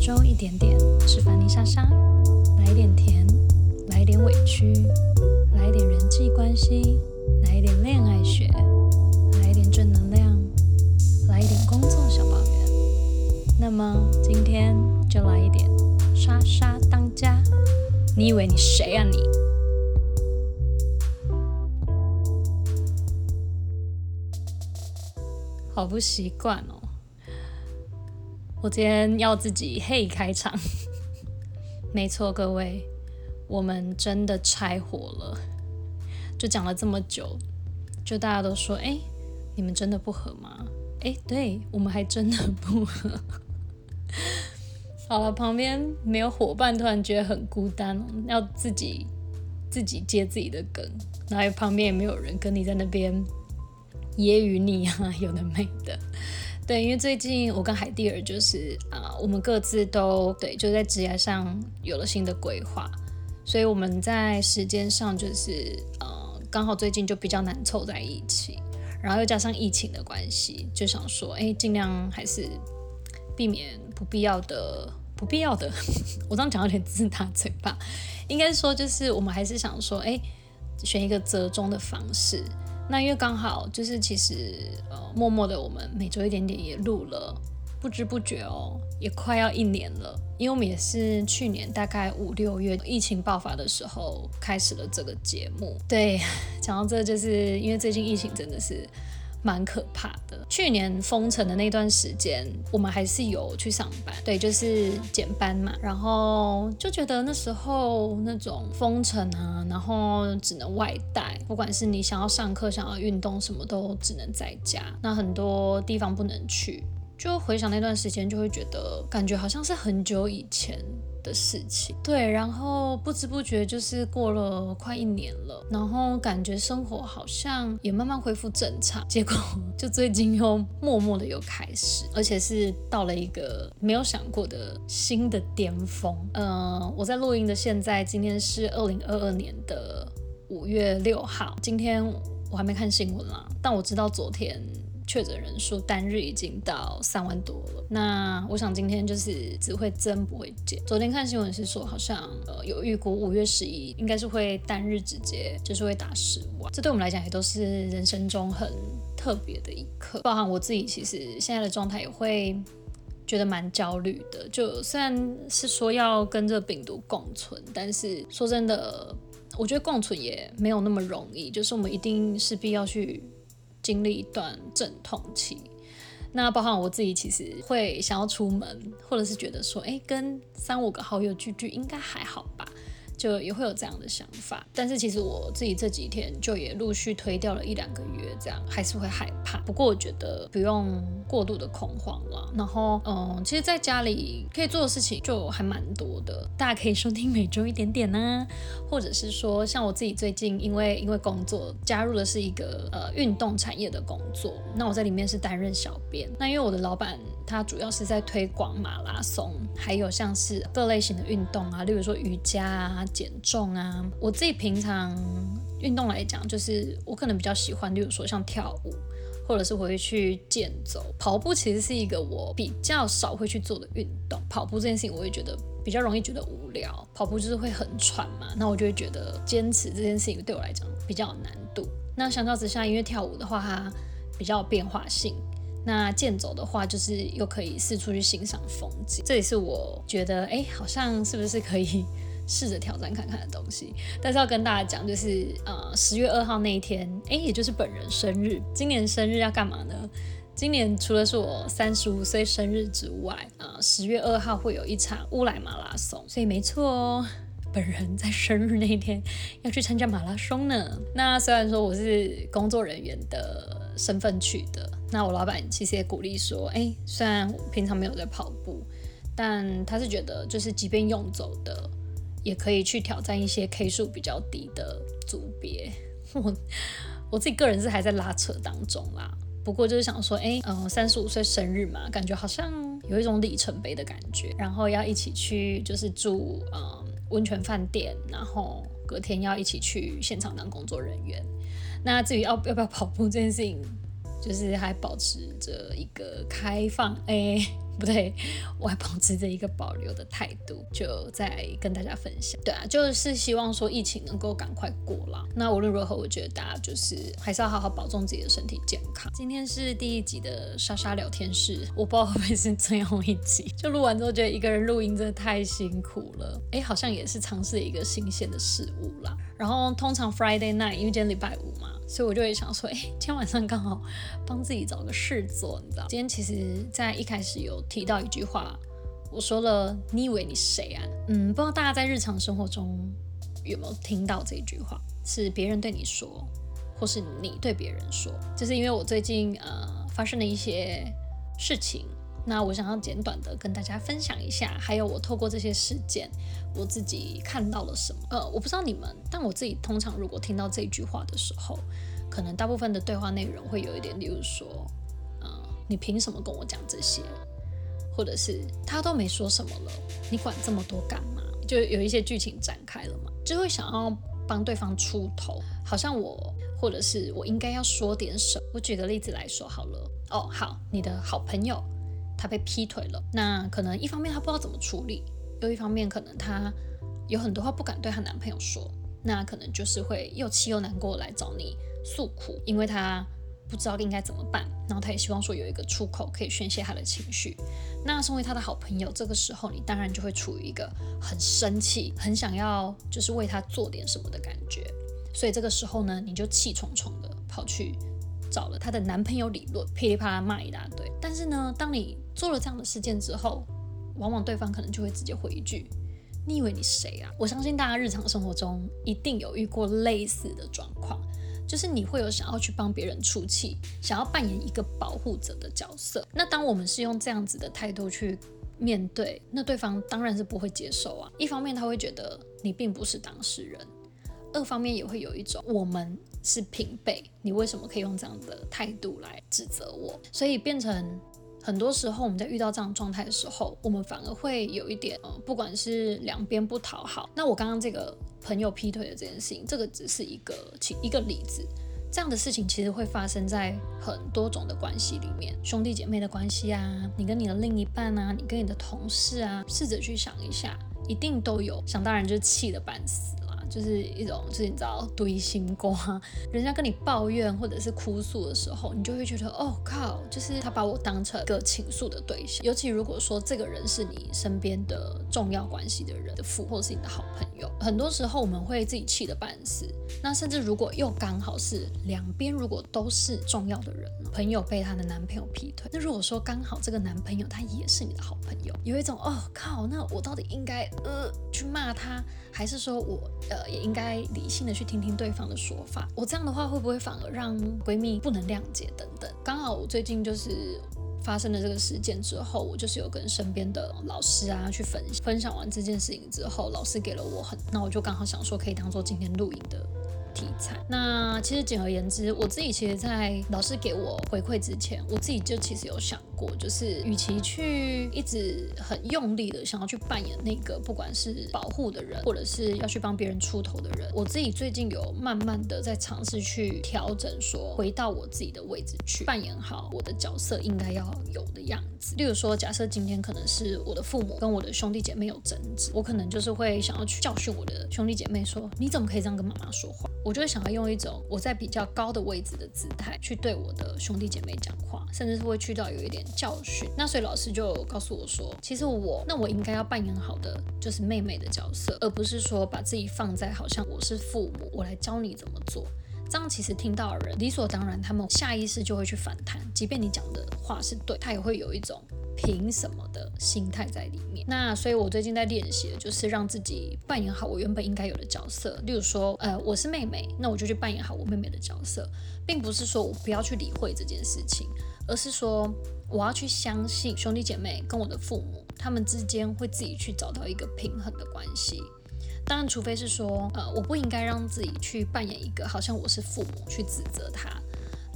周一点点，是凡妮莎莎，来一点甜，来一点委屈，来一点人际关系，来一点恋爱学，来一点正能量，来一点工作小抱怨。那么今天就来一点莎莎当家。你以为你谁啊你？好不习惯哦。我今天要自己嘿开场，没错，各位，我们真的拆伙了。就讲了这么久，就大家都说，哎，你们真的不合吗？哎，对我们还真的不合。好了，旁边没有伙伴，突然觉得很孤单，要自己自己接自己的梗，然后旁边也没有人跟你在那边揶揄你啊，有的没的。对，因为最近我跟海蒂尔就是啊，我们各自都对，就在职业上有了新的规划，所以我们在时间上就是呃，刚好最近就比较难凑在一起，然后又加上疫情的关系，就想说，哎，尽量还是避免不必要的、不必要的。我这样讲有点自打嘴巴，应该说就是我们还是想说，哎，选一个折中的方式。那因为刚好就是其实呃默默的我们每周一点点也录了，不知不觉哦也快要一年了，因为我们也是去年大概五六月疫情爆发的时候开始了这个节目。对，讲到这就是因为最近疫情真的是。蛮可怕的。去年封城的那段时间，我们还是有去上班，对，就是减班嘛。然后就觉得那时候那种封城啊，然后只能外带，不管是你想要上课、想要运动，什么都只能在家。那很多地方不能去，就回想那段时间，就会觉得感觉好像是很久以前。的事情，对，然后不知不觉就是过了快一年了，然后感觉生活好像也慢慢恢复正常，结果 就最近又默默的又开始，而且是到了一个没有想过的新的巅峰。嗯，我在录音的现在，今天是二零二二年的五月六号，今天我还没看新闻啦，但我知道昨天。确诊人数单日已经到三万多了。那我想今天就是只会增不会减。昨天看新闻是说，好像呃有预估五月十一应该是会单日直接就是会打十万。这对我们来讲也都是人生中很特别的一刻。包含我自己其实现在的状态也会觉得蛮焦虑的。就虽然是说要跟这病毒共存，但是说真的，我觉得共存也没有那么容易。就是我们一定势必要去。经历一段阵痛期，那包含我自己，其实会想要出门，或者是觉得说，哎，跟三五个好友聚聚应该还好吧。就也会有这样的想法，但是其实我自己这几天就也陆续推掉了一两个月，这样还是会害怕。不过我觉得不用过度的恐慌了。然后，嗯，其实在家里可以做的事情就还蛮多的，大家可以收听每周一点点呢，或者是说像我自己最近因为因为工作加入的是一个呃运动产业的工作，那我在里面是担任小编。那因为我的老板他主要是在推广马拉松，还有像是各类型的运动啊，例如说瑜伽啊。减重啊，我自己平常运动来讲，就是我可能比较喜欢，例如说像跳舞，或者是我会去健走。跑步其实是一个我比较少会去做的运动。跑步这件事情，我会觉得比较容易觉得无聊。跑步就是会很喘嘛，那我就会觉得坚持这件事情对我来讲比较有难度。那相较之下，因为跳舞的话，它比较有变化性；那健走的话，就是又可以四处去欣赏风景。这也是我觉得，哎，好像是不是可以。试着挑战看看的东西，但是要跟大家讲，就是呃十月二号那一天，哎，也就是本人生日。今年生日要干嘛呢？今年除了是我三十五岁生日之外，呃，十月二号会有一场乌来马拉松，所以没错哦，本人在生日那一天要去参加马拉松呢。那虽然说我是工作人员的身份去的，那我老板其实也鼓励说，哎，虽然平常没有在跑步，但他是觉得就是即便用走的。也可以去挑战一些 K 数比较低的组别。我我自己个人是还在拉扯当中啦。不过就是想说，哎，嗯，三十五岁生日嘛，感觉好像有一种里程碑的感觉。然后要一起去，就是住嗯温泉饭店，然后隔天要一起去现场当工作人员。那至于要要不要跑步这件事情，就是还保持着一个开放，哎。不对，我还保持着一个保留的态度，就在跟大家分享。对啊，就是希望说疫情能够赶快过了。那无论如何，我觉得大家就是还是要好好保重自己的身体健康。今天是第一集的莎莎聊天室，我不知道会不会是最后一集。就录完之后，觉得一个人录音真的太辛苦了。哎，好像也是尝试一个新鲜的事物啦。然后通常 Friday night，因为今天礼拜五嘛。所以我就会想说，哎，今天晚上刚好帮自己找个事做，你知道？今天其实，在一开始有提到一句话，我说了，你以为你是谁啊？嗯，不知道大家在日常生活中有没有听到这句话，是别人对你说，或是你对别人说？就是因为我最近呃发生的一些事情。那我想要简短的跟大家分享一下，还有我透过这些事件，我自己看到了什么。呃，我不知道你们，但我自己通常如果听到这句话的时候，可能大部分的对话内容会有一点，例如说，嗯，你凭什么跟我讲这些？或者是他都没说什么了，你管这么多干嘛？就有一些剧情展开了嘛，就会想要帮对方出头，好像我或者是我应该要说点什么。我举个例子来说好了，哦，好，你的好朋友。他被劈腿了，那可能一方面他不知道怎么处理，又一方面可能她有很多话不敢对她男朋友说，那可能就是会又气又难过来找你诉苦，因为她不知道应该怎么办，然后她也希望说有一个出口可以宣泄她的情绪。那身为她的好朋友，这个时候你当然就会处于一个很生气、很想要就是为她做点什么的感觉，所以这个时候呢，你就气冲冲的跑去。找了她的男朋友理论，噼里啪啦骂一大堆。但是呢，当你做了这样的事件之后，往往对方可能就会直接回一句：“你以为你谁啊？”我相信大家日常生活中一定有遇过类似的状况，就是你会有想要去帮别人出气，想要扮演一个保护者的角色。那当我们是用这样子的态度去面对，那对方当然是不会接受啊。一方面他会觉得你并不是当事人。二方面也会有一种我们是平辈，你为什么可以用这样的态度来指责我？所以变成很多时候我们在遇到这样状态的时候，我们反而会有一点，呃，不管是两边不讨好。那我刚刚这个朋友劈腿的这件事情，这个只是一个其一个例子。这样的事情其实会发生在很多种的关系里面，兄弟姐妹的关系啊，你跟你的另一半啊，你跟你的同事啊，试着去想一下，一定都有。想当然就气得半死。就是一种，就是你知道堆心瓜，人家跟你抱怨或者是哭诉的时候，你就会觉得，哦靠，就是他把我当成一个倾诉的对象。尤其如果说这个人是你身边的重要关系的人的父，或者是你的好朋友，很多时候我们会自己气得半死。那甚至如果又刚好是两边如果都是重要的人，朋友被她的男朋友劈腿，那如果说刚好这个男朋友他也是你的好朋友，有一种，哦靠，那我到底应该呃去骂他，还是说我呃。也应该理性的去听听对方的说法。我这样的话会不会反而让闺蜜不能谅解等等？刚好我最近就是发生了这个事件之后，我就是有跟身边的老师啊去分分享完这件事情之后，老师给了我很，那我就刚好想说可以当做今天录影的。题材。那其实简而言之，我自己其实，在老师给我回馈之前，我自己就其实有想过，就是与其去一直很用力的想要去扮演那个不管是保护的人，或者是要去帮别人出头的人，我自己最近有慢慢的在尝试去调整，说回到我自己的位置去扮演好我的角色应该要有的样子。例如说，假设今天可能是我的父母跟我的兄弟姐妹有争执，我可能就是会想要去教训我的兄弟姐妹说，你怎么可以这样跟妈妈说话？我我就会想要用一种我在比较高的位置的姿态去对我的兄弟姐妹讲话，甚至是会去到有一点教训。那所以老师就告诉我说，其实我那我应该要扮演好的就是妹妹的角色，而不是说把自己放在好像我是父母，我来教你怎么做。这样其实听到的人理所当然，他们下意识就会去反弹，即便你讲的话是对，他也会有一种。凭什么的心态在里面？那所以，我最近在练习的就是让自己扮演好我原本应该有的角色。例如说，呃，我是妹妹，那我就去扮演好我妹妹的角色，并不是说我不要去理会这件事情，而是说我要去相信兄弟姐妹跟我的父母，他们之间会自己去找到一个平衡的关系。当然，除非是说，呃，我不应该让自己去扮演一个好像我是父母去指责他，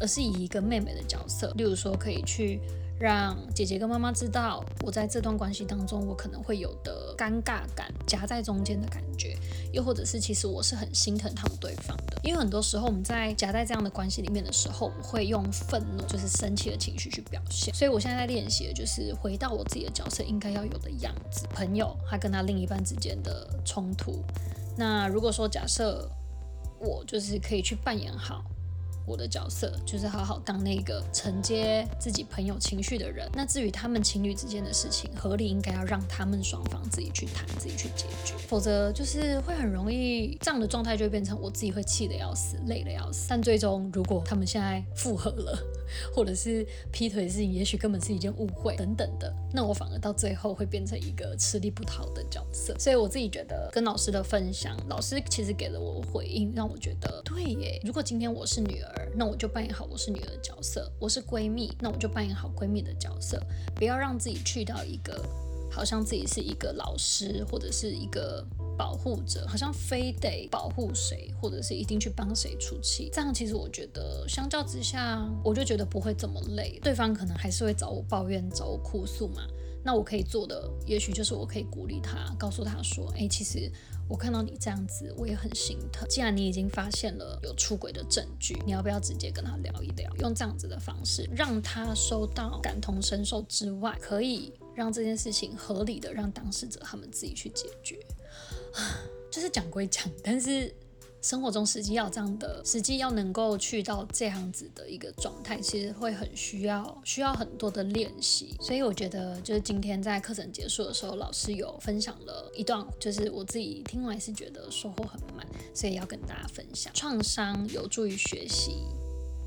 而是以一个妹妹的角色，例如说可以去。让姐姐跟妈妈知道我在这段关系当中我可能会有的尴尬感，夹在中间的感觉，又或者是其实我是很心疼他们对方的。因为很多时候我们在夹在这样的关系里面的时候，我会用愤怒，就是生气的情绪去表现。所以我现在在练习的就是回到我自己的角色应该要有的样子。朋友他跟他另一半之间的冲突，那如果说假设我就是可以去扮演好。我的角色就是好好当那个承接自己朋友情绪的人。那至于他们情侣之间的事情，合理应该要让他们双方自己去谈，自己去解决。否则就是会很容易这样的状态，就会变成我自己会气得要死，累得要死。但最终如果他们现在复合了，或者是劈腿的事情，也许根本是一件误会等等的，那我反而到最后会变成一个吃力不讨的角色。所以我自己觉得跟老师的分享，老师其实给了我回应，让我觉得对耶。如果今天我是女儿。那我就扮演好我是女儿的角色，我是闺蜜，那我就扮演好闺蜜的角色，不要让自己去到一个好像自己是一个老师或者是一个保护者，好像非得保护谁或者是一定去帮谁出气。这样其实我觉得相较之下，我就觉得不会这么累，对方可能还是会找我抱怨、找我哭诉嘛。那我可以做的，也许就是我可以鼓励他，告诉他说：“哎，其实我看到你这样子，我也很心疼。既然你已经发现了有出轨的证据，你要不要直接跟他聊一聊？用这样子的方式，让他收到感同身受之外，可以让这件事情合理的让当事者他们自己去解决。就是讲归讲，但是。”生活中实际要这样的，实际要能够去到这样子的一个状态，其实会很需要需要很多的练习。所以我觉得，就是今天在课程结束的时候，老师有分享了一段，就是我自己听完是觉得收获很满，所以要跟大家分享。创伤有助于学习，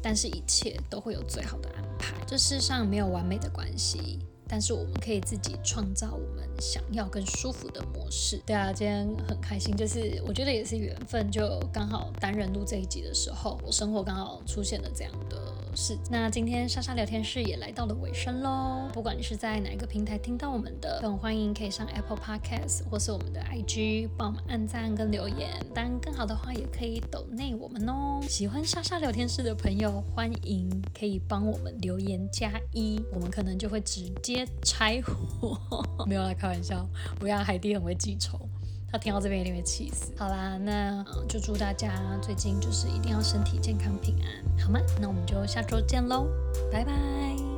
但是一切都会有最好的安排。这世上没有完美的关系。但是我们可以自己创造我们想要更舒服的模式。对啊，今天很开心，就是我觉得也是缘分，就刚好单人录这一集的时候，我生活刚好出现了这样的。是，那今天莎莎聊天室也来到了尾声喽。不管你是在哪一个平台听到我们的，都很欢迎可以上 Apple Podcast 或是我们的 IG 帮我们按赞跟留言。当然，更好的话也可以抖内我们哦。喜欢莎莎聊天室的朋友，欢迎可以帮我们留言加一，我们可能就会直接拆火。没有啦开玩笑，不要海蒂很会记仇。他听到这边一定会气死。好啦，那就祝大家最近就是一定要身体健康平安，好吗？那我们就下周见喽，拜拜。